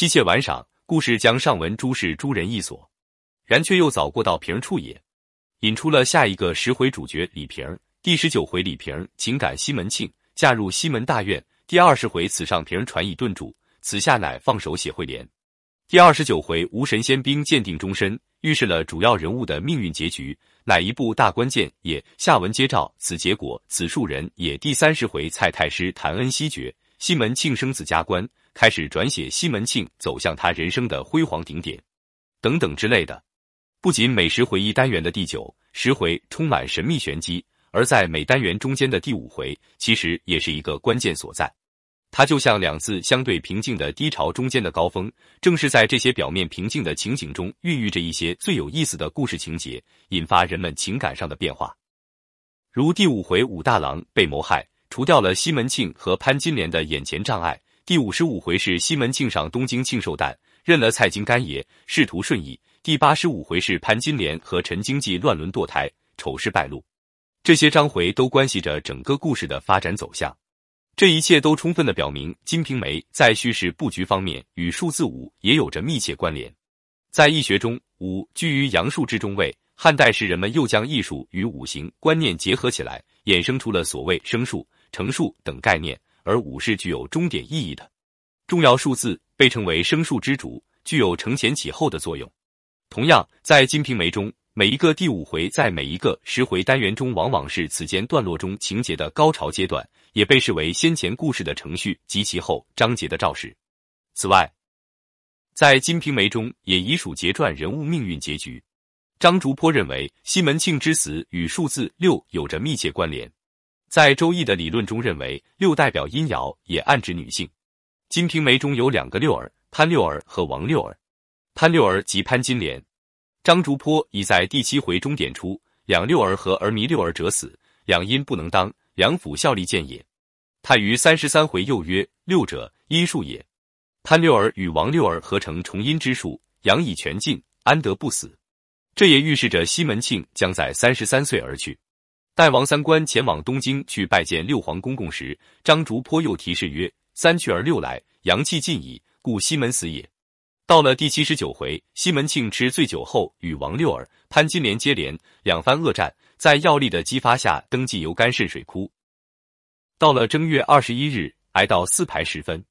妻妾玩赏，故事将上文诸事诸人一所，然却又早过到平处也，引出了下一个十回主角李瓶。第十九回李瓶情感西门庆，嫁入西门大院。第二十回此上瓶传以顿住，此下乃放手写会联。第二十九回无神仙兵鉴定终身，预示了主要人物的命运结局，乃一部大关键也。下文接照此结果，此数人也。第三十回蔡太师谈恩惜爵，西门庆生子加官。开始转写西门庆走向他人生的辉煌顶点，等等之类的。不仅每十回一单元的第九十回充满神秘玄机，而在每单元中间的第五回，其实也是一个关键所在。它就像两次相对平静的低潮中间的高峰，正是在这些表面平静的情景中，孕育着一些最有意思的故事情节，引发人们情感上的变化。如第五回武大郎被谋害，除掉了西门庆和潘金莲的眼前障碍。第五十五回是西门庆上东京庆寿诞，认了蔡京干爷，仕途顺意。第八十五回是潘金莲和陈经济乱伦堕胎，丑事败露。这些章回都关系着整个故事的发展走向。这一切都充分的表明，《金瓶梅》在叙事布局方面与数字五也有着密切关联。在易学中，五居于阳数之中位。汉代时人们又将艺术与五行观念结合起来，衍生出了所谓生数、成数等概念。而五是具有终点意义的重要数字，被称为生数之主，具有承前启后的作用。同样，在《金瓶梅》中，每一个第五回在每一个十回单元中，往往是此间段落中情节的高潮阶段，也被视为先前故事的程序及其后章节的肇事。此外，在《金瓶梅》中也已属结传人物命运结局。张竹坡认为，西门庆之死与数字六有着密切关联。在《周易》的理论中，认为六代表阴爻，也暗指女性。《金瓶梅》中有两个六儿，潘六儿和王六儿。潘六儿即潘金莲。张竹坡已在第七回中点出：两六儿和儿迷六儿者死，两阴不能当，两辅效力见也。他于三十三回又曰：六者阴数也。潘六儿与王六儿合成重阴之术，阳已全尽，安得不死？这也预示着西门庆将在三十三岁而去。待王三官前往东京去拜见六皇公公时，张竹坡又提示曰：“三去而六来，阳气尽矣，故西门死也。”到了第七十九回，西门庆吃醉酒后，与王六儿、潘金莲接连两番恶战，在药力的激发下，登记游肝肾水窟。到了正月二十一日，挨到四排时分，